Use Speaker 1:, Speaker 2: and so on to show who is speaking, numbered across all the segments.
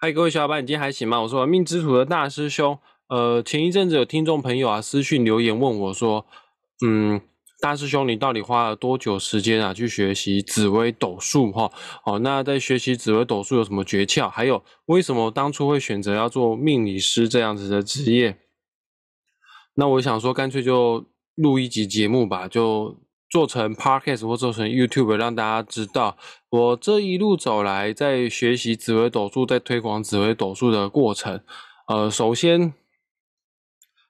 Speaker 1: 嗨，各位小伙伴，你今天还行吗？我是玩命之徒的大师兄。呃，前一阵子有听众朋友啊私讯留言问我说，嗯，大师兄，你到底花了多久时间啊去学习紫微斗数？哈，哦，那在学习紫微斗数有什么诀窍？还有，为什么当初会选择要做命理师这样子的职业？那我想说，干脆就录一集节目吧，就。做成 podcast 或做成 YouTube，让大家知道我这一路走来在学习紫微斗数、在推广紫微斗数的过程。呃，首先，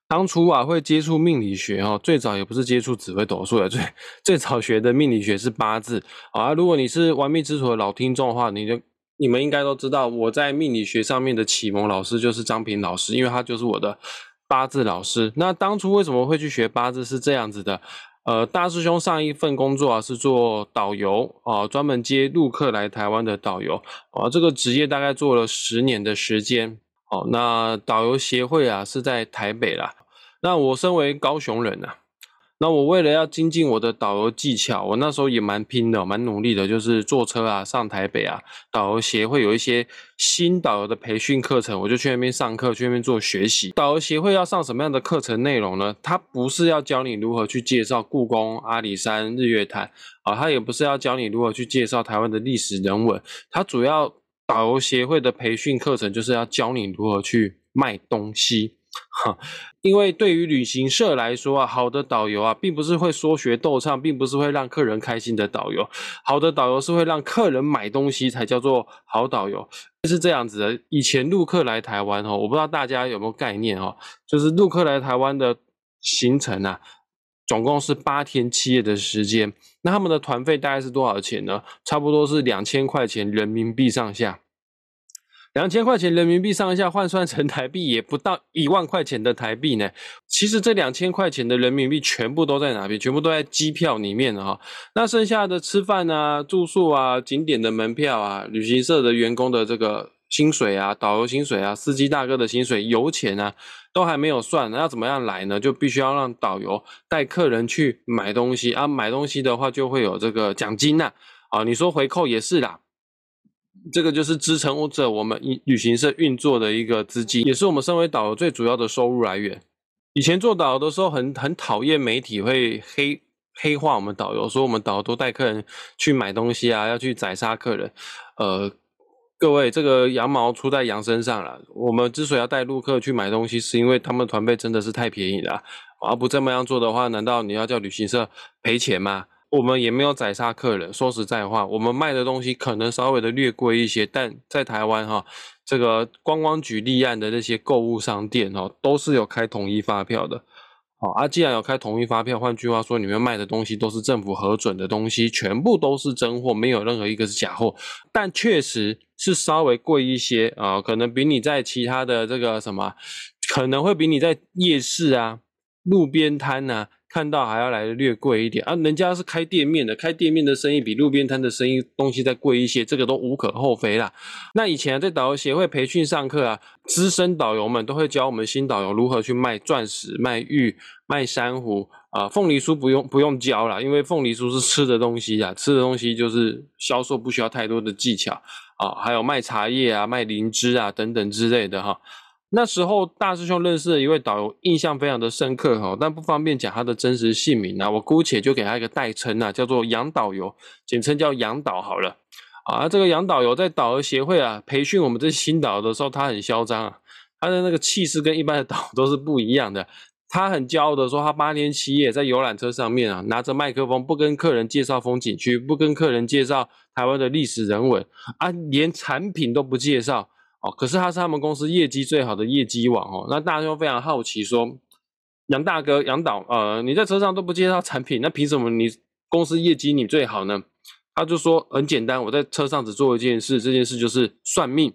Speaker 1: 当初啊会接触命理学哦，最早也不是接触紫微斗数的，最最早学的命理学是八字啊。如果你是玩命之徒的老听众的话，你就你们应该都知道，我在命理学上面的启蒙老师就是张平老师，因为他就是我的八字老师。那当初为什么会去学八字？是这样子的。呃，大师兄上一份工作啊是做导游啊，专门接陆客来台湾的导游啊，这个职业大概做了十年的时间。哦，那导游协会啊是在台北啦，那我身为高雄人呐。那我为了要精进我的导游技巧，我那时候也蛮拼的，蛮努力的，就是坐车啊，上台北啊，导游协会有一些新导游的培训课程，我就去那边上课，去那边做学习。导游协会要上什么样的课程内容呢？它不是要教你如何去介绍故宫、阿里山、日月潭啊，它也不是要教你如何去介绍台湾的历史人文，它主要导游协会的培训课程就是要教你如何去卖东西。哈，因为对于旅行社来说啊，好的导游啊，并不是会说学逗唱，并不是会让客人开心的导游。好的导游是会让客人买东西才叫做好导游，是这样子的。以前陆客来台湾哦，我不知道大家有没有概念哦，就是陆客来台湾的行程啊，总共是八天七夜的时间。那他们的团费大概是多少钱呢？差不多是两千块钱人民币上下。两千块钱人民币上下换算成台币也不到一万块钱的台币呢。其实这两千块钱的人民币全部都在哪边？全部都在机票里面哈。那剩下的吃饭啊、住宿啊、景点的门票啊、旅行社的员工的这个薪水啊、导游薪水啊、司机大哥的薪水、油钱啊，都还没有算。那要怎么样来呢？就必须要让导游带客人去买东西啊。买东西的话就会有这个奖金呐。啊，你说回扣也是啦。这个就是支撑着我们旅行社运作的一个资金，也是我们身为导游最主要的收入来源。以前做导游的时候，很很讨厌媒体会黑黑化我们导游，说我们导游都带客人去买东西啊，要去宰杀客人。呃，各位，这个羊毛出在羊身上了。我们之所以要带陆客去买东西，是因为他们团费真的是太便宜了。而不这么样做的话，难道你要叫旅行社赔钱吗？我们也没有宰杀客人。说实在话，我们卖的东西可能稍微的略贵一些，但在台湾哈，这个光光局立案的那些购物商店哦，都是有开统一发票的。好啊，既然有开统一发票，换句话说，你们卖的东西都是政府核准的东西，全部都是真货，没有任何一个是假货。但确实是稍微贵一些啊，可能比你在其他的这个什么，可能会比你在夜市啊、路边摊呐。看到还要来的略贵一点啊，人家是开店面的，开店面的生意比路边摊的生意东西再贵一些，这个都无可厚非啦。那以前在导游协会培训上课啊，资深导游们都会教我们新导游如何去卖钻石、卖玉、卖珊瑚啊。凤梨酥不用不用教了，因为凤梨酥是吃的东西啊，吃的东西就是销售不需要太多的技巧啊。还有卖茶叶啊、卖灵芝啊等等之类的哈。那时候大师兄认识的一位导游，印象非常的深刻哈，但不方便讲他的真实姓名啊，我姑且就给他一个代称啊，叫做杨导游，简称叫杨导好了。啊，这个杨导游在导游协会啊培训我们这些新导游的时候，他很嚣张啊，他的那个气势跟一般的导都是不一样的。他很骄傲的说，他八天七夜在游览车上面啊，拿着麦克风，不跟客人介绍风景区，不跟客人介绍台湾的历史人文啊，连产品都不介绍。哦，可是他是他们公司业绩最好的业绩王哦。那大家非常好奇说，杨大哥、杨导，呃，你在车上都不介绍产品，那凭什么你公司业绩你最好呢？他就说很简单，我在车上只做一件事，这件事就是算命。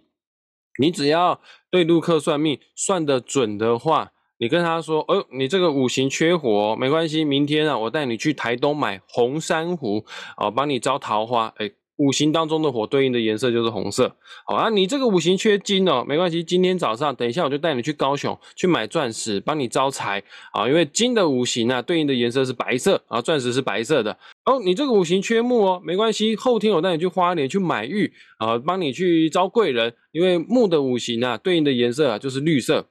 Speaker 1: 你只要对陆客算命算得准的话，你跟他说，哦，你这个五行缺火，没关系，明天啊，我带你去台东买红珊瑚，哦，帮你招桃花，哎。五行当中的火对应的颜色就是红色。好啊，你这个五行缺金哦，没关系，今天早上等一下我就带你去高雄去买钻石，帮你招财啊。因为金的五行啊，对应的颜色是白色啊，钻石是白色的。哦，你这个五行缺木哦，没关系，后天我带你去花莲去买玉啊，帮你去招贵人。因为木的五行啊，对应的颜色啊就是绿色。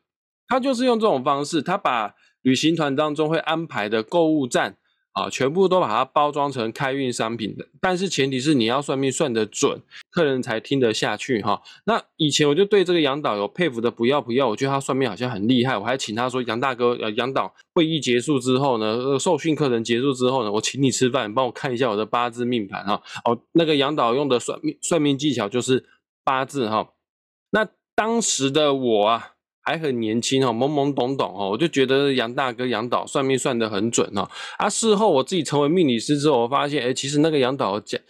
Speaker 1: 他就是用这种方式，他把旅行团当中会安排的购物站。啊，全部都把它包装成开运商品的，但是前提是你要算命算得准，客人才听得下去哈。那以前我就对这个杨导有佩服的不要不要，我觉得他算命好像很厉害，我还请他说杨大哥，呃，杨导会议结束之后呢，受训课程结束之后呢，我请你吃饭，帮我看一下我的八字命盘哈。哦，那个杨导用的算命算命技巧就是八字哈。那当时的我啊。还很年轻哦，懵懵懂懂哦，我就觉得杨大哥杨导算命算得很准哦。啊，事后我自己成为命理师之后，我发现，哎，其实那个杨导讲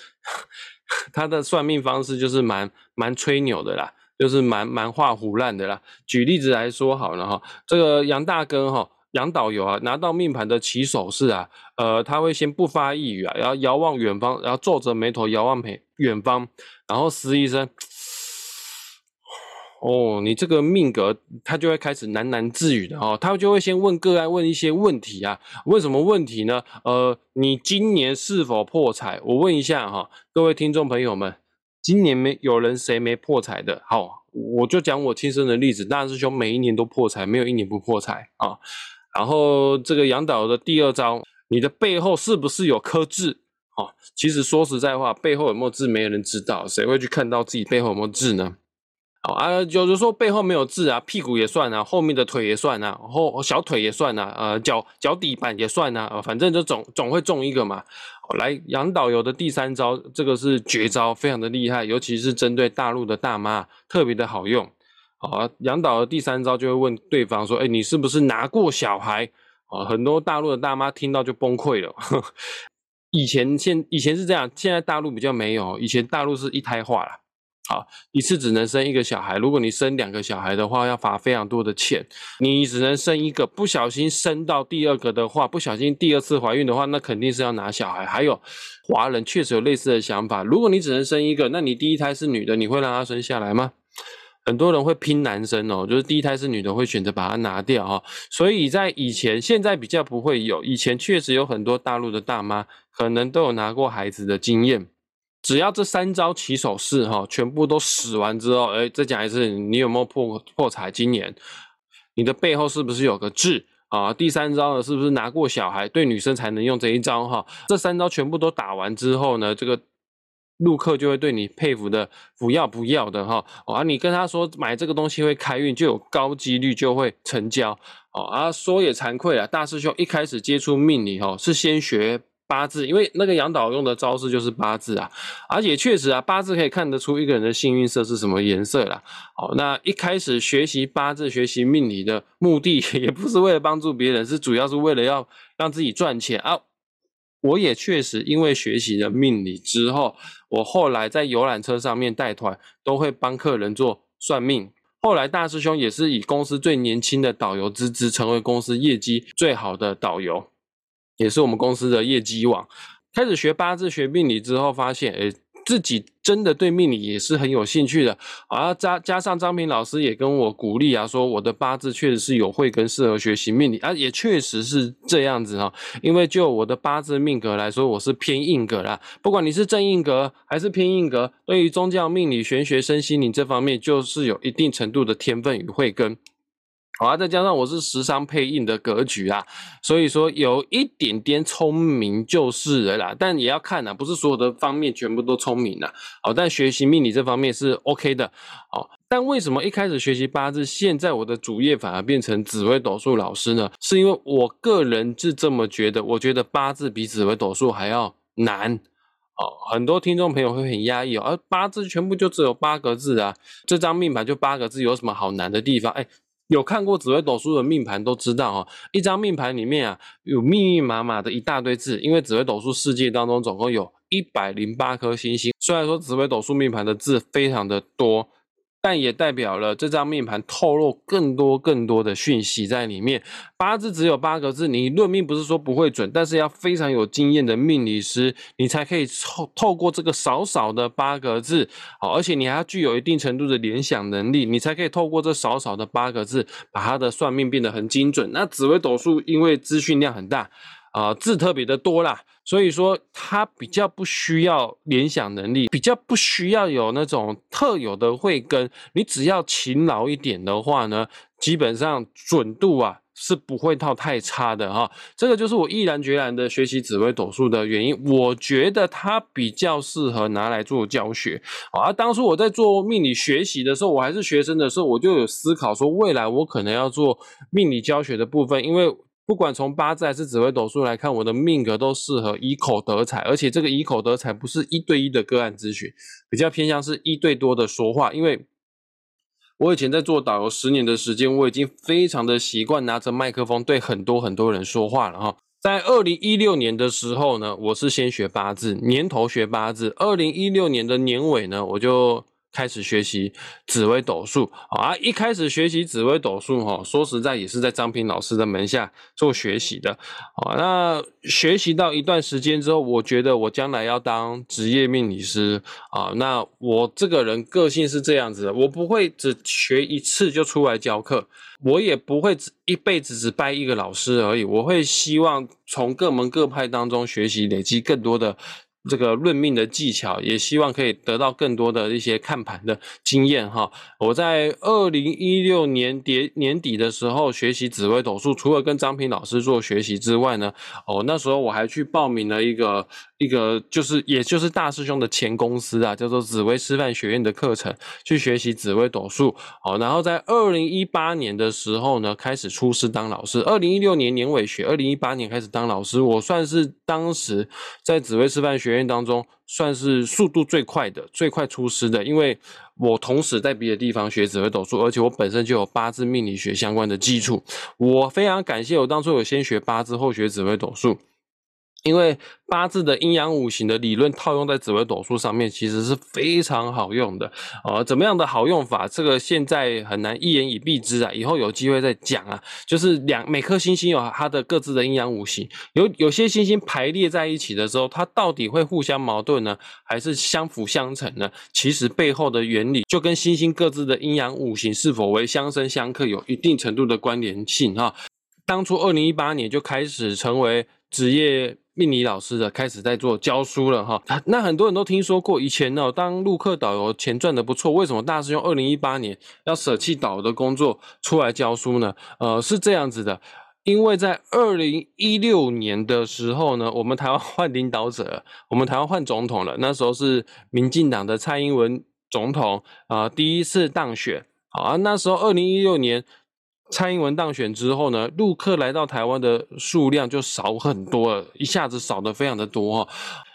Speaker 1: 他的算命方式就是蛮蛮吹牛的啦，就是蛮蛮画胡烂的啦。举例子来说好了哈，这个杨大哥哈，杨导游啊，拿到命盘的起手式啊，呃，他会先不发一语啊，然后遥望远方，然后皱着眉头遥望远远方，然后嘶一声。哦，你这个命格，他就会开始喃喃自语的哦，他就会先问个案问一些问题啊，问什么问题呢？呃，你今年是否破财？我问一下哈，各位听众朋友们，今年没有人谁没破财的？好，我就讲我亲身的例子，大师兄每一年都破财，没有一年不破财啊。然后这个杨导的第二招，你的背后是不是有颗痣？哦，其实说实在话，背后有没有痣，没有人知道，谁会去看到自己背后有没有痣呢？好啊，有的说背后没有痣啊，屁股也算啊，后面的腿也算啊，后小腿也算啊，呃，脚脚底板也算啊，反正就总总会中一个嘛。来，杨导游的第三招，这个是绝招，非常的厉害，尤其是针对大陆的大妈，特别的好用。好，杨导的第三招就会问对方说：“哎，你是不是拿过小孩？”啊，很多大陆的大妈听到就崩溃了。以前现以前是这样，现在大陆比较没有，以前大陆是一胎化了。啊，一次只能生一个小孩。如果你生两个小孩的话，要罚非常多的钱。你只能生一个，不小心生到第二个的话，不小心第二次怀孕的话，那肯定是要拿小孩。还有，华人确实有类似的想法。如果你只能生一个，那你第一胎是女的，你会让她生下来吗？很多人会拼男生哦，就是第一胎是女的，会选择把它拿掉哈。所以在以前，现在比较不会有。以前确实有很多大陆的大妈，可能都有拿过孩子的经验。只要这三招起手式哈，全部都使完之后，哎，再讲一次，你有没有破破财？今年你的背后是不是有个痣啊？第三招呢，是不是拿过小孩？对女生才能用这一招哈。这三招全部都打完之后呢，这个陆客就会对你佩服的不要不要的哈。啊，你跟他说买这个东西会开运，就有高几率就会成交。哦，啊，说也惭愧啊，大师兄一开始接触命理哈，是先学。八字，因为那个杨导用的招式就是八字啊，而且确实啊，八字可以看得出一个人的幸运色是什么颜色啦。好，那一开始学习八字、学习命理的目的，也不是为了帮助别人，是主要是为了要让自己赚钱啊。我也确实因为学习了命理之后，我后来在游览车上面带团，都会帮客人做算命。后来大师兄也是以公司最年轻的导游之资，成为公司业绩最好的导游。也是我们公司的业绩网。开始学八字、学命理之后，发现，诶自己真的对命理也是很有兴趣的。啊，加加上张平老师也跟我鼓励啊，说我的八字确实是有慧根，适合学习命理啊，也确实是这样子哈。因为就我的八字命格来说，我是偏硬格啦。不管你是正硬格还是偏硬格，对于宗教、命理、玄学、身心灵这方面，就是有一定程度的天分与慧根。好啊，再加上我是时商配印的格局啊，所以说有一点点聪明就是了啦。但也要看啊，不是所有的方面全部都聪明啊。好，但学习命理这方面是 OK 的。好，但为什么一开始学习八字，现在我的主业反而变成紫微斗数老师呢？是因为我个人是这么觉得，我觉得八字比紫微斗数还要难。哦，很多听众朋友会很压抑哦，而八字全部就只有八个字啊，这张命盘就八个字，有什么好难的地方？哎。有看过紫微斗数的命盘都知道哈，一张命盘里面啊有密密麻麻的一大堆字，因为紫微斗数世界当中总共有一百零八颗星星。虽然说紫微斗数命盘的字非常的多，但也代表了这张命盘透露更多更多的讯息在里面。八字只有八个字，你论命不是说不会准，但是要非常有经验的命理师，你才可以透透过这个少少的八个字，好，而且你还要具有一定程度的联想能力，你才可以透过这少少的八个字，把它的算命变得很精准。那紫微斗数因为资讯量很大。啊，字特别的多啦，所以说它比较不需要联想能力，比较不需要有那种特有的慧根。你只要勤劳一点的话呢，基本上准度啊是不会到太差的哈。这个就是我毅然决然的学习紫微斗数的原因。我觉得它比较适合拿来做教学啊。当初我在做命理学习的时候，我还是学生的时候，我就有思考说，未来我可能要做命理教学的部分，因为。不管从八字还是紫微斗数来看，我的命格都适合以口得财，而且这个以口得财不是一对一的个案咨询，比较偏向是一对多的说话。因为我以前在做导游十年的时间，我已经非常的习惯拿着麦克风对很多很多人说话了哈。在二零一六年的时候呢，我是先学八字，年头学八字，二零一六年的年尾呢，我就。开始学习紫微斗数啊！一开始学习紫微斗数哈，说实在也是在张平老师的门下做学习的啊。那学习到一段时间之后，我觉得我将来要当职业命理师啊。那我这个人个性是这样子的，我不会只学一次就出来教课，我也不会只一辈子只拜一个老师而已。我会希望从各门各派当中学习，累积更多的。这个论命的技巧，也希望可以得到更多的一些看盘的经验哈。我在二零一六年底年底的时候学习紫微斗数，除了跟张平老师做学习之外呢，哦，那时候我还去报名了一个一个就是也就是大师兄的前公司啊，叫做紫薇师范学院的课程，去学习紫薇斗数。哦，然后在二零一八年的时候呢，开始出师当老师。二零一六年年尾学，二零一八年开始当老师，我算是当时在紫薇师范学。院当中算是速度最快的、最快出师的，因为我同时在别的地方学紫薇斗数，而且我本身就有八字命理学相关的基础。我非常感谢我当初有先学八字，后学紫薇斗数。因为八字的阴阳五行的理论套用在紫微斗数上面，其实是非常好用的啊。怎么样的好用法？这个现在很难一言以蔽之啊。以后有机会再讲啊。就是两每颗星星有它的各自的阴阳五行，有有些星星排列在一起的时候，它到底会互相矛盾呢，还是相辅相成呢？其实背后的原理就跟星星各自的阴阳五行是否为相生相克有一定程度的关联性哈。当初二零一八年就开始成为职业。命理老师的开始在做教书了哈，那很多人都听说过，以前呢当陆客导游钱赚的不错，为什么大师兄二零一八年要舍弃导游的工作出来教书呢？呃，是这样子的，因为在二零一六年的时候呢，我们台湾换领导者，我们台湾换总统了，那时候是民进党的蔡英文总统啊第一次当选，好啊，那时候二零一六年。蔡英文当选之后呢，陆客来到台湾的数量就少很多了，一下子少的非常的多哈。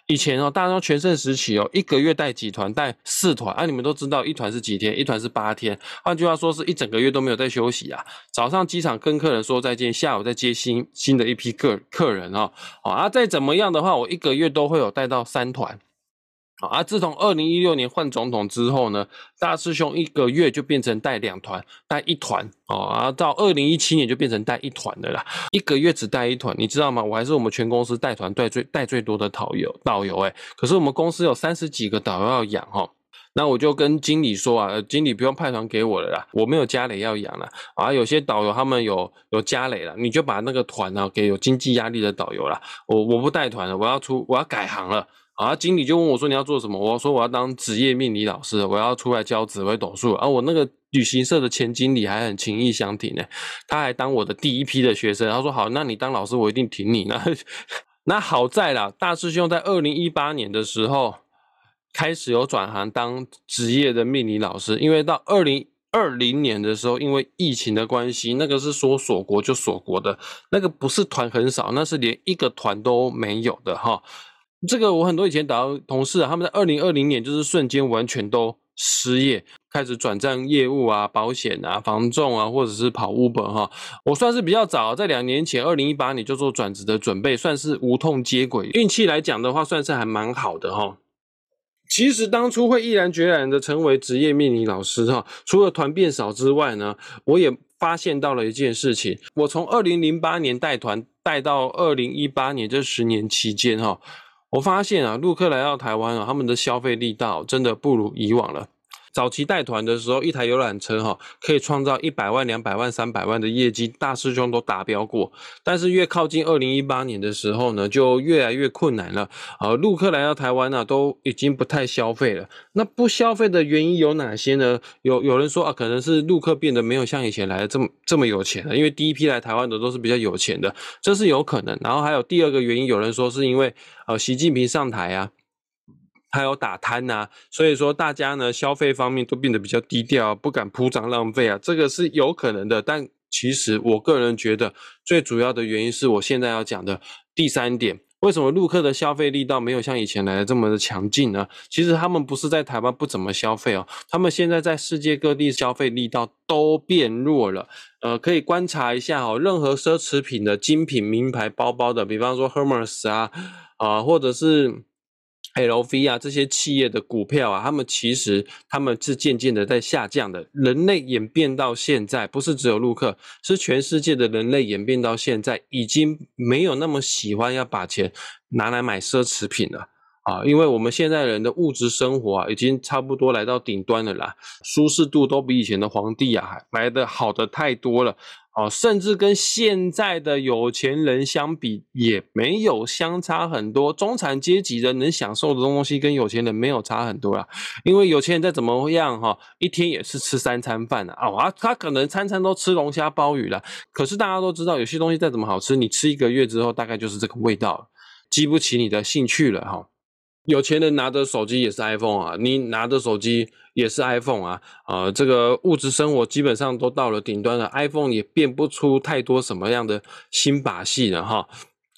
Speaker 1: 以前哦，大家都全盛时期哦，一个月带几团，带四团啊。你们都知道，一团是几天？一团是八天。换句话说，是一整个月都没有在休息啊。早上机场跟客人说再见，下午再接新新的一批客客人哦。好啊，再怎么样的话，我一个月都会有带到三团。啊，自从二零一六年换总统之后呢，大师兄一个月就变成带两团，带一团哦，啊，到二零一七年就变成带一团的啦，一个月只带一团，你知道吗？我还是我们全公司带团带最带最多的导游导游哎，可是我们公司有三十几个导游要养哈，那我就跟经理说啊，经理不用派团给我了啦，我没有家累要养了啊，有些导游他们有有家累了，你就把那个团呢给有经济压力的导游了，我我不带团了，我要出我要改行了。啊，经理就问我说：“你要做什么？”我说：“我要当职业命理老师，我要出来教紫微斗数。”而我那个旅行社的前经理还很情意相挺呢，他还当我的第一批的学生。他说：“好，那你当老师，我一定挺你。”那那好在啦，大师兄在二零一八年的时候开始有转行当职业的命理老师，因为到二零二零年的时候，因为疫情的关系，那个是说锁国就锁国的，那个不是团很少，那是连一个团都没有的哈。这个我很多以前导同事啊，他们在二零二零年就是瞬间完全都失业，开始转战业务啊、保险啊、房仲啊，或者是跑 Uber 哈。我算是比较早，在两年前二零一八年就做转职的准备，算是无痛接轨。运气来讲的话，算是还蛮好的哈。其实当初会毅然决然的成为职业命理老师哈，除了团变少之外呢，我也发现到了一件事情。我从二零零八年带团带到二零一八年这十年期间哈，我发现啊，陆客来到台湾啊，他们的消费力道真的不如以往了。早期带团的时候，一台游览车哈可以创造一百万、两百万、三百万的业绩，大师兄都达标过。但是越靠近二零一八年的时候呢，就越来越困难了。呃，陆客来到台湾呢，都已经不太消费了。那不消费的原因有哪些呢？有有人说啊，可能是陆客变得没有像以前来的这么这么有钱了，因为第一批来台湾的都是比较有钱的，这是有可能。然后还有第二个原因，有人说是因为呃习近平上台啊。还有打贪呐，所以说大家呢消费方面都变得比较低调，不敢铺张浪费啊，这个是有可能的。但其实我个人觉得，最主要的原因是我现在要讲的第三点：为什么陆客的消费力道没有像以前来的这么的强劲呢？其实他们不是在台湾不怎么消费哦，他们现在在世界各地消费力道都变弱了。呃，可以观察一下哦，任何奢侈品的精品名牌包包的，比方说 Hermes 啊，啊，或者是。L V 啊，这些企业的股票啊，他们其实他们是渐渐的在下降的。人类演变到现在，不是只有陆克，是全世界的人类演变到现在，已经没有那么喜欢要把钱拿来买奢侈品了啊！因为我们现在人的物质生活啊，已经差不多来到顶端了啦，舒适度都比以前的皇帝啊来的好的太多了。哦，甚至跟现在的有钱人相比，也没有相差很多。中产阶级的能享受的东西，跟有钱人没有差很多啦。因为有钱人再怎么样哈，一天也是吃三餐饭的啊，他可能餐餐都吃龙虾鲍鱼了。可是大家都知道，有些东西再怎么好吃，你吃一个月之后，大概就是这个味道，激不起你的兴趣了哈。有钱人拿的手机也是 iPhone 啊，你拿的手机也是 iPhone 啊，呃，这个物质生活基本上都到了顶端了，iPhone 也变不出太多什么样的新把戏了哈。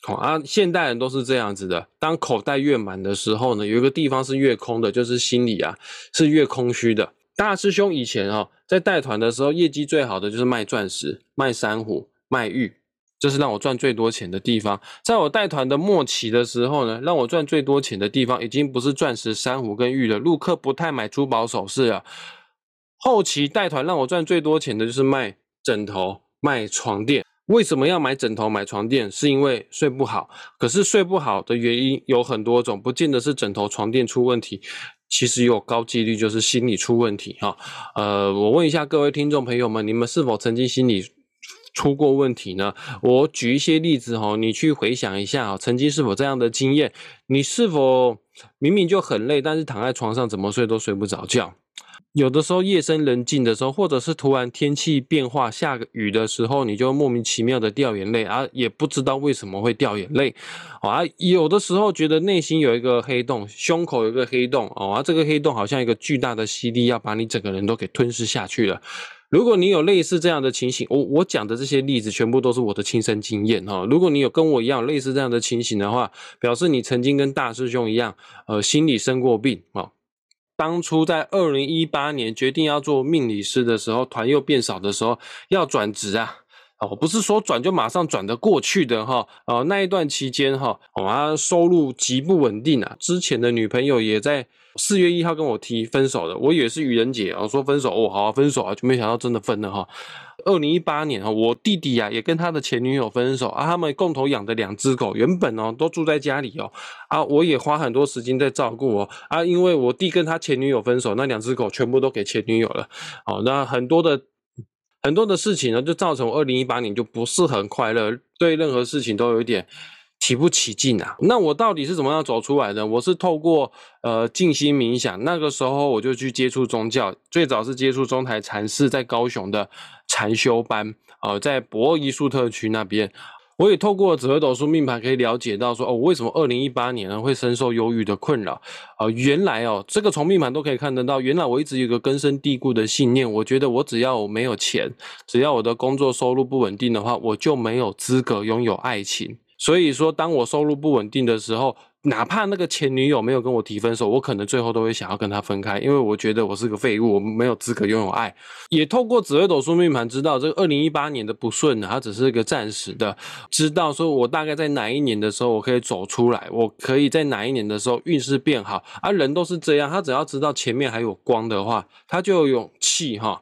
Speaker 1: 好啊，现代人都是这样子的，当口袋越满的时候呢，有一个地方是越空的，就是心里啊是越空虚的。大师兄以前哈在带团的时候，业绩最好的就是卖钻石、卖珊瑚、卖玉。这是让我赚最多钱的地方。在我带团的末期的时候呢，让我赚最多钱的地方已经不是钻石、珊瑚跟玉了。陆客不太买珠宝首饰了。后期带团让我赚最多钱的就是卖枕头、卖床垫。为什么要买枕头、买床垫？是因为睡不好。可是睡不好的原因有很多种，不见得是枕头、床垫出问题，其实有高几率就是心理出问题哈。呃，我问一下各位听众朋友们，你们是否曾经心理？出过问题呢？我举一些例子哈，你去回想一下曾经是否这样的经验？你是否明明就很累，但是躺在床上怎么睡都睡不着觉？有的时候夜深人静的时候，或者是突然天气变化下个雨的时候，你就莫名其妙的掉眼泪啊，也不知道为什么会掉眼泪啊。有的时候觉得内心有一个黑洞，胸口有一个黑洞啊，这个黑洞好像一个巨大的吸力要把你整个人都给吞噬下去了。如果你有类似这样的情形，我我讲的这些例子全部都是我的亲身经验哈。如果你有跟我一样类似这样的情形的话，表示你曾经跟大师兄一样，呃，心里生过病啊。当初在二零一八年决定要做命理师的时候，团又变少的时候，要转职啊，哦，不是说转就马上转得过去的哈。呃，那一段期间哈，我啊，收入极不稳定啊。之前的女朋友也在。四月一号跟我提分手的，我以为是愚人节啊，说分手哦，好分手啊，就没想到真的分了哈。二零一八年哈，我弟弟啊也跟他的前女友分手啊，他们共同养的两只狗，原本哦都住在家里哦啊，我也花很多时间在照顾哦啊，因为我弟跟他前女友分手，那两只狗全部都给前女友了，哦，那很多的很多的事情呢，就造成二零一八年就不是很快乐，对任何事情都有一点。提不起劲啊！那我到底是怎么样走出来的？我是透过呃静心冥想，那个时候我就去接触宗教，最早是接触中台禅寺在高雄的禅修班，呃，在博尔艺术特区那边，我也透过紫微斗数命盘可以了解到说，哦，为什么二零一八年呢会深受忧郁的困扰？呃，原来哦，这个从命盘都可以看得到，原来我一直有个根深蒂固的信念，我觉得我只要我没有钱，只要我的工作收入不稳定的话，我就没有资格拥有爱情。所以说，当我收入不稳定的时候，哪怕那个前女友没有跟我提分手，我可能最后都会想要跟他分开，因为我觉得我是个废物，我没有资格拥有爱。也透过紫微斗数命盘知道，这个二零一八年的不顺呢，它只是一个暂时的。知道说我大概在哪一年的时候我可以走出来，我可以在哪一年的时候运势变好。而人都是这样，他只要知道前面还有光的话，他就有勇气哈，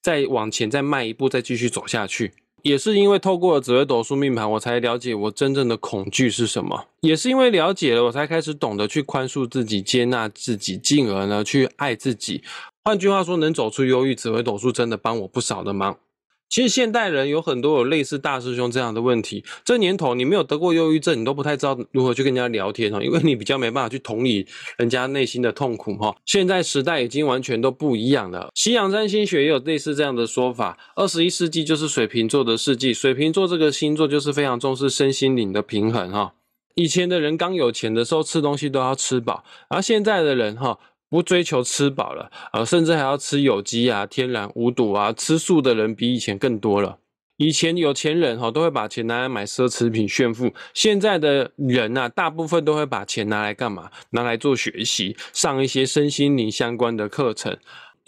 Speaker 1: 再往前再迈一步，再继续走下去。也是因为透过了紫微斗数命盘，我才了解我真正的恐惧是什么。也是因为了解了，我才开始懂得去宽恕自己、接纳自己，进而呢去爱自己。换句话说，能走出忧郁，紫微斗数真的帮我不少的忙。其实现代人有很多有类似大师兄这样的问题。这年头你没有得过忧郁症，你都不太知道如何去跟人家聊天哦，因为你比较没办法去同理人家内心的痛苦哈。现在时代已经完全都不一样了。西洋占星学也有类似这样的说法：二十一世纪就是水瓶座的世纪，水瓶座这个星座就是非常重视身心灵的平衡哈。以前的人刚有钱的时候吃东西都要吃饱，而现在的人哈。不追求吃饱了，呃，甚至还要吃有机啊、天然无毒啊，吃素的人比以前更多了。以前有钱人哈都会把钱拿来买奢侈品炫富，现在的人呐，大部分都会把钱拿来干嘛？拿来做学习，上一些身心灵相关的课程。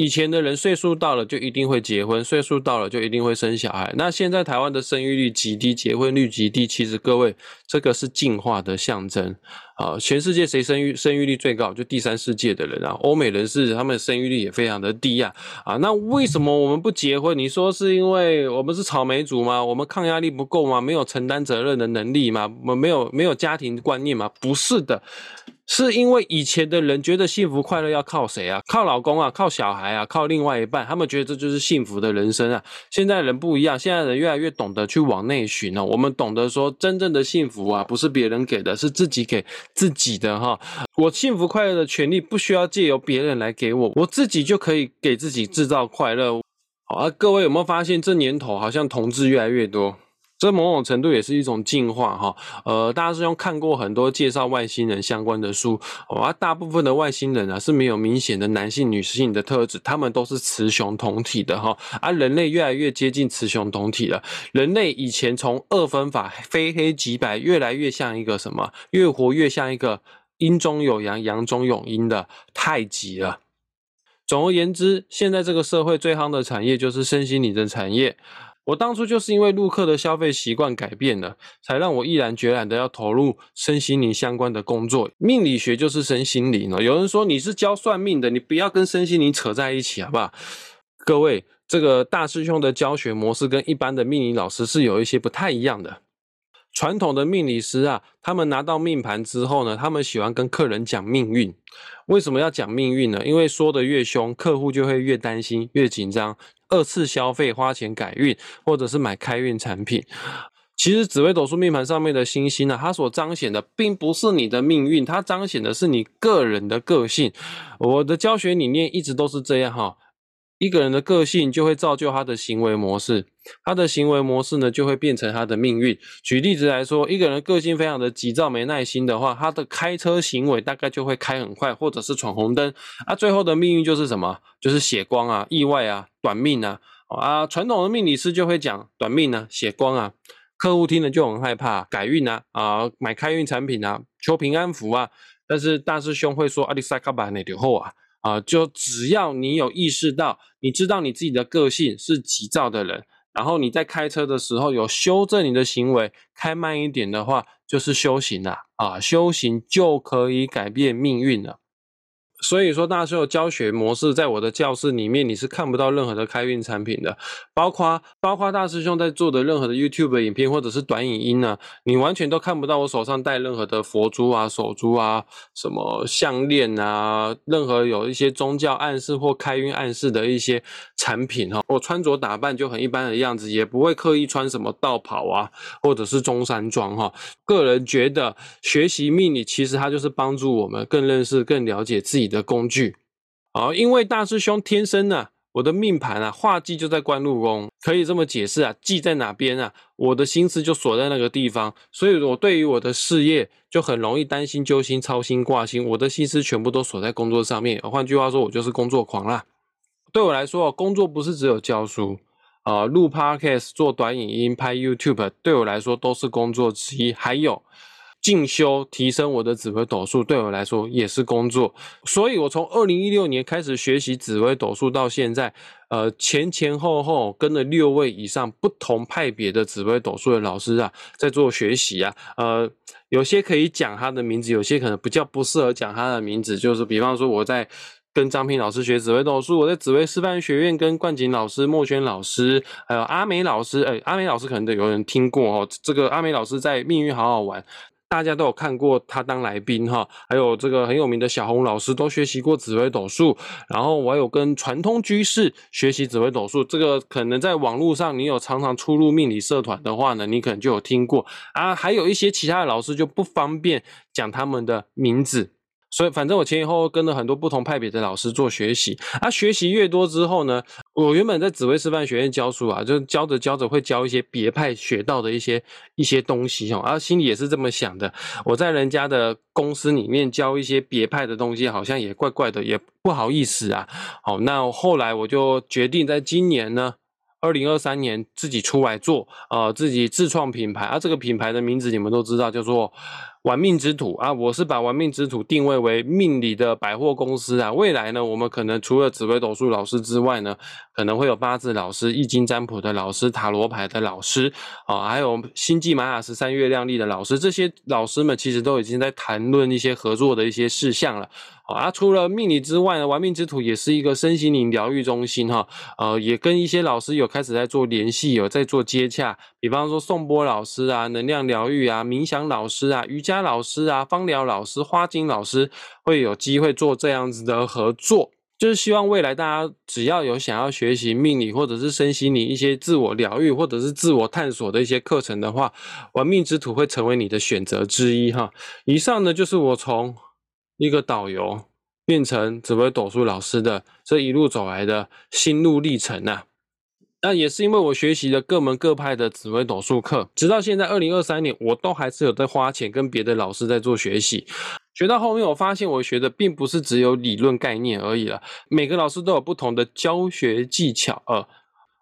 Speaker 1: 以前的人岁数到了就一定会结婚，岁数到了就一定会生小孩。那现在台湾的生育率极低，结婚率极低，其实各位这个是进化的象征啊！全世界谁生育生育率最高？就第三世界的人啊，欧美人士他们生育率也非常的低呀啊！那为什么我们不结婚？你说是因为我们是草莓族吗？我们抗压力不够吗？没有承担责任的能力吗？我们没有没有家庭观念吗？不是的。是因为以前的人觉得幸福快乐要靠谁啊？靠老公啊，靠小孩啊，靠另外一半，他们觉得这就是幸福的人生啊。现在人不一样，现在人越来越懂得去往内寻了。我们懂得说，真正的幸福啊，不是别人给的，是自己给自己的哈。我幸福快乐的权利不需要借由别人来给我，我自己就可以给自己制造快乐。好啊，各位有没有发现这年头好像同志越来越多？这某种程度也是一种进化哈，呃，大家师兄看过很多介绍外星人相关的书，啊，大部分的外星人啊是没有明显的男性、女性的特质，他们都是雌雄同体的哈，而人类越来越接近雌雄同体了。人类以前从二分法非黑即白，越来越像一个什么？越活越像一个阴中有阳、阳中有阴的太极了。总而言之，现在这个社会最夯的产业就是身心灵的产业。我当初就是因为陆客的消费习惯改变了，才让我毅然决然的要投入身心灵相关的工作。命理学就是身心灵哦。有人说你是教算命的，你不要跟身心灵扯在一起，好不好？各位，这个大师兄的教学模式跟一般的命理老师是有一些不太一样的。传统的命理师啊，他们拿到命盘之后呢，他们喜欢跟客人讲命运。为什么要讲命运呢？因为说的越凶，客户就会越担心、越紧张。二次消费、花钱改运，或者是买开运产品。其实紫微斗数命盘上面的星星呢，它所彰显的并不是你的命运，它彰显的是你个人的个性。我的教学理念一直都是这样哈。一个人的个性就会造就他的行为模式，他的行为模式呢就会变成他的命运。举例子来说，一个人个性非常的急躁、没耐心的话，他的开车行为大概就会开很快，或者是闯红灯。啊，最后的命运就是什么？就是血光啊、意外啊、短命啊。啊，传统的命理师就会讲短命啊、血光啊，客户听了就很害怕，改运啊、啊买开运产品啊、求平安符啊。但是大师兄会说阿里萨卡巴内丢后啊。啊，就只要你有意识到，你知道你自己的个性是急躁的人，然后你在开车的时候有修正你的行为，开慢一点的话，就是修行了啊，修行就可以改变命运了。所以说，大师兄教学模式，在我的教室里面，你是看不到任何的开运产品的，包括包括大师兄在做的任何的 YouTube 影片或者是短影音呢，你完全都看不到我手上戴任何的佛珠啊、手珠啊、什么项链啊，任何有一些宗教暗示或开运暗示的一些产品哈。我穿着打扮就很一般的样子，也不会刻意穿什么道袍啊，或者是中山装哈。个人觉得，学习命理其实它就是帮助我们更认识、更了解自己。的工具，啊，因为大师兄天生呢，我的命盘啊，画技就在官禄宫，可以这么解释啊，忌在哪边啊，我的心思就锁在那个地方，所以我对于我的事业就很容易担心、揪心、操心、挂心，我的心思全部都锁在工作上面。换句话说，我就是工作狂啦。对我来说，工作不是只有教书啊，录 podcast、做短影音、拍 YouTube，对我来说都是工作之一，还有。进修提升我的紫微斗数，对我来说也是工作。所以我从二零一六年开始学习紫微斗数到现在，呃，前前后后跟了六位以上不同派别的紫微斗数的老师啊，在做学习啊，呃，有些可以讲他的名字，有些可能比较不适合讲他的名字，就是比方说我在。跟张平老师学紫微斗数，我在紫薇师范学院跟冠景老师、莫轩老师，还有阿美老师，哎，阿美老师可能都有人听过哦。这个阿美老师在《命运好好玩》，大家都有看过他当来宾哈。还有这个很有名的小红老师都学习过紫微斗数。然后我有跟传通居士学习紫微斗数，这个可能在网络上你有常常出入命理社团的话呢，你可能就有听过啊。还有一些其他的老师就不方便讲他们的名字。所以，反正我前前后后跟了很多不同派别的老师做学习。啊，学习越多之后呢，我原本在紫薇师范学院教书啊，就教着教着会教一些别派学到的一些一些东西哦。啊，心里也是这么想的。我在人家的公司里面教一些别派的东西，好像也怪怪的，也不好意思啊。好，那后来我就决定在今年呢，二零二三年自己出来做，呃，自己自创品牌。啊，这个品牌的名字你们都知道，叫做。玩命之土啊，我是把玩命之土定位为命理的百货公司啊。未来呢，我们可能除了紫微斗数老师之外呢，可能会有八字老师、易经占卜的老师、塔罗牌的老师啊，还有星际玛雅十三月亮历的老师。这些老师们其实都已经在谈论一些合作的一些事项了。啊，除了命理之外呢，玩命之土也是一个身心灵疗愈中心哈。呃，也跟一些老师有开始在做联系，有在做接洽。比方说宋波老师啊，能量疗愈啊，冥想老师啊，瑜伽老师啊，芳疗老师、花精老师会有机会做这样子的合作。就是希望未来大家只要有想要学习命理或者是身心灵一些自我疗愈或者是自我探索的一些课程的话，玩命之土会成为你的选择之一哈。以上呢就是我从。一个导游变成紫薇斗数老师的这一路走来的心路历程呐，那也是因为我学习了各门各派的紫微斗数课，直到现在二零二三年，我都还是有在花钱跟别的老师在做学习。学到后面，我发现我学的并不是只有理论概念而已了，每个老师都有不同的教学技巧呃。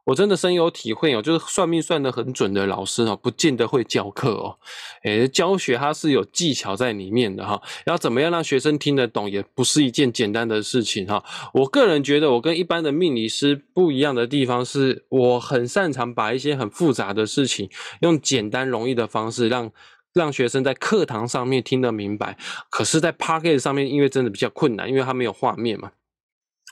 Speaker 1: 我真的深有体会哦，就是算命算得很准的老师哦，不见得会教课哦。诶，教学它是有技巧在里面的哈，要怎么样让学生听得懂，也不是一件简单的事情哈。我个人觉得，我跟一般的命理师不一样的地方是，我很擅长把一些很复杂的事情用简单容易的方式让让学生在课堂上面听得明白。可是，在 p a r k e t 上面，因为真的比较困难，因为它没有画面嘛。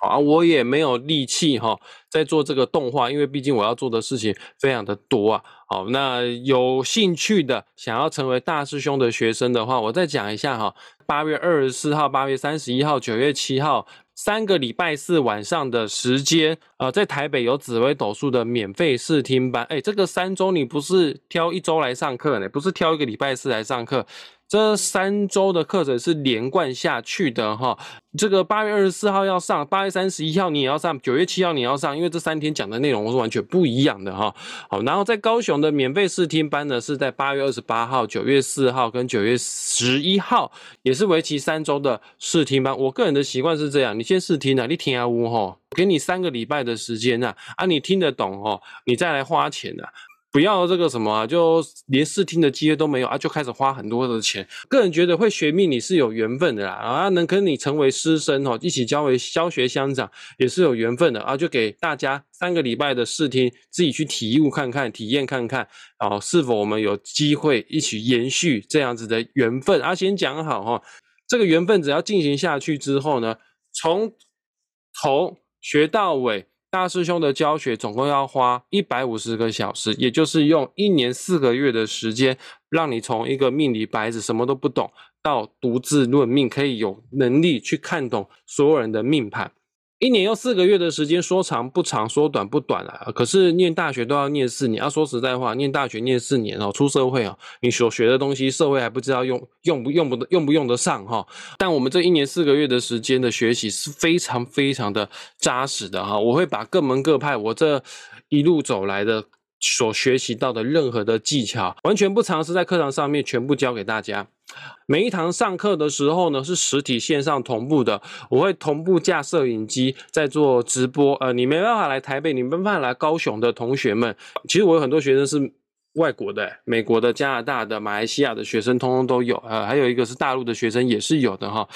Speaker 1: 啊，我也没有力气哈，在做这个动画，因为毕竟我要做的事情非常的多啊。好，那有兴趣的想要成为大师兄的学生的话，我再讲一下哈。八月二十四号、八月三十一号、九月七号三个礼拜四晚上的时间，呃，在台北有紫微斗数的免费试听班。哎，这个三周你不是挑一周来上课呢，不是挑一个礼拜四来上课。这三周的课程是连贯下去的哈，这个八月二十四号要上，八月三十一号你也要上，九月七号你要上，因为这三天讲的内容是完全不一样的哈。好，然后在高雄的免费试听班呢，是在八月二十八号、九月四号跟九月十一号，也是为期三周的试听班。我个人的习惯是这样，你先试听啊，你听下屋哈，给你三个礼拜的时间呐，啊，你听得懂哦，你再来花钱呐。不要这个什么啊，就连试听的机会都没有啊，就开始花很多的钱。个人觉得会学命理是有缘分的啦，啊，能跟你成为师生哦，一起教为教学相长也是有缘分的啊。就给大家三个礼拜的试听，自己去体悟看看，体验看看，哦，是否我们有机会一起延续这样子的缘分啊？先讲好哈，这个缘分只要进行下去之后呢，从头学到尾。大师兄的教学总共要花一百五十个小时，也就是用一年四个月的时间，让你从一个命理白纸什么都不懂，到独自论命，可以有能力去看懂所有人的命盘。一年又四个月的时间，说长不长，说短不短啊。可是念大学都要念四年，要说实在话，念大学念四年哦，出社会哦，你所学的东西，社会还不知道用用不用不用不用得上哈。但我们这一年四个月的时间的学习是非常非常的扎实的哈。我会把各门各派我这一路走来的所学习到的任何的技巧，完全不尝试在课堂上面全部教给大家。每一堂上课的时候呢，是实体线上同步的，我会同步架摄影机在做直播。呃，你没办法来台北，你没办法来高雄的同学们，其实我有很多学生是外国的、美国的、加拿大的、马来西亚的学生，通通都有。呃，还有一个是大陆的学生也是有的哈。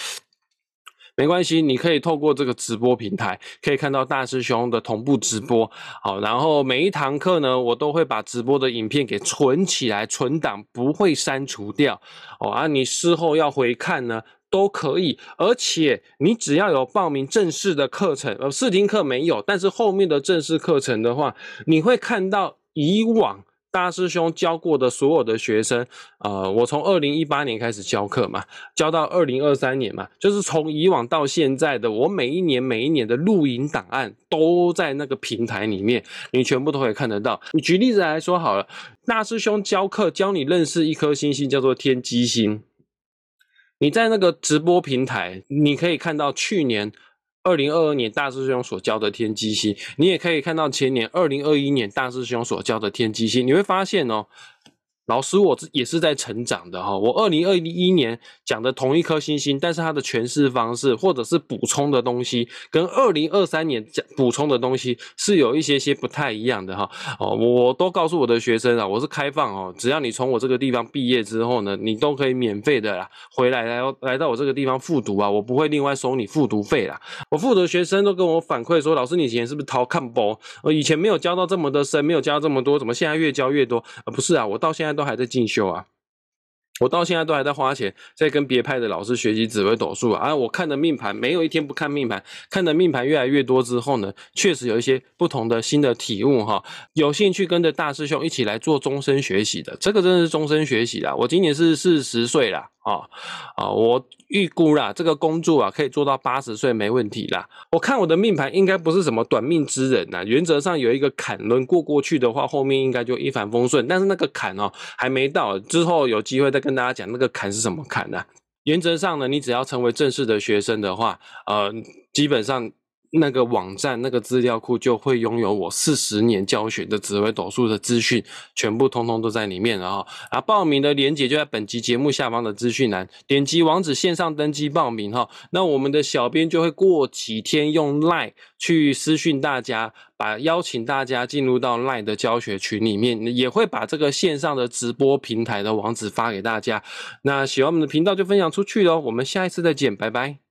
Speaker 1: 没关系，你可以透过这个直播平台，可以看到大师兄的同步直播。好，然后每一堂课呢，我都会把直播的影片给存起来，存档不会删除掉。哦，啊，你事后要回看呢，都可以。而且你只要有报名正式的课程，呃，试听课没有，但是后面的正式课程的话，你会看到以往。大师兄教过的所有的学生，呃，我从二零一八年开始教课嘛，教到二零二三年嘛，就是从以往到现在的，我每一年每一年的录影档案都在那个平台里面，你全部都可以看得到。你举例子来说好了，大师兄教课教你认识一颗星星，叫做天机星。你在那个直播平台，你可以看到去年。二零二二年大师兄所教的天机星，你也可以看到前年二零二一年大师兄所教的天机星，你会发现哦。老师，我也是在成长的哈。我二零二一年讲的同一颗星星，但是它的诠释方式或者是补充的东西，跟二零二三年讲补充的东西是有一些些不太一样的哈。哦，我都告诉我的学生啊，我是开放哦，只要你从我这个地方毕业之后呢，你都可以免费的啦，回来来来到我这个地方复读啊，我不会另外收你复读费啦。我复读学生都跟我反馈说，老师你以前是不是逃看包？我以前没有教到这么的深，没有教这么多，怎么现在越教越多？呃，不是啊，我到现在。都还在进修啊。我到现在都还在花钱，在跟别派的老师学习紫微斗数啊！我看的命盘没有一天不看命盘，看的命盘越来越多之后呢，确实有一些不同的新的体悟哈。有兴趣跟着大师兄一起来做终身学习的，这个真的是终身学习啦！我今年是四十岁啦，啊啊，我预估啦，这个工作啊可以做到八十岁没问题啦。我看我的命盘应该不是什么短命之人呐，原则上有一个坎轮过过去的话，后面应该就一帆风顺。但是那个坎哦还没到，之后有机会再。跟大家讲那个坎是什么坎呢？原则上呢，你只要成为正式的学生的话，呃，基本上那个网站那个资料库就会拥有我四十年教学的紫微斗数的资讯，全部通通都在里面。了哈啊，报名的链接就在本集节目下方的资讯栏，点击网址线上登记报名哈。那我们的小编就会过几天用 Line 去私讯大家。把邀请大家进入到 LINE 的教学群里面，也会把这个线上的直播平台的网址发给大家。那喜欢我们的频道就分享出去喽，我们下一次再见，拜拜。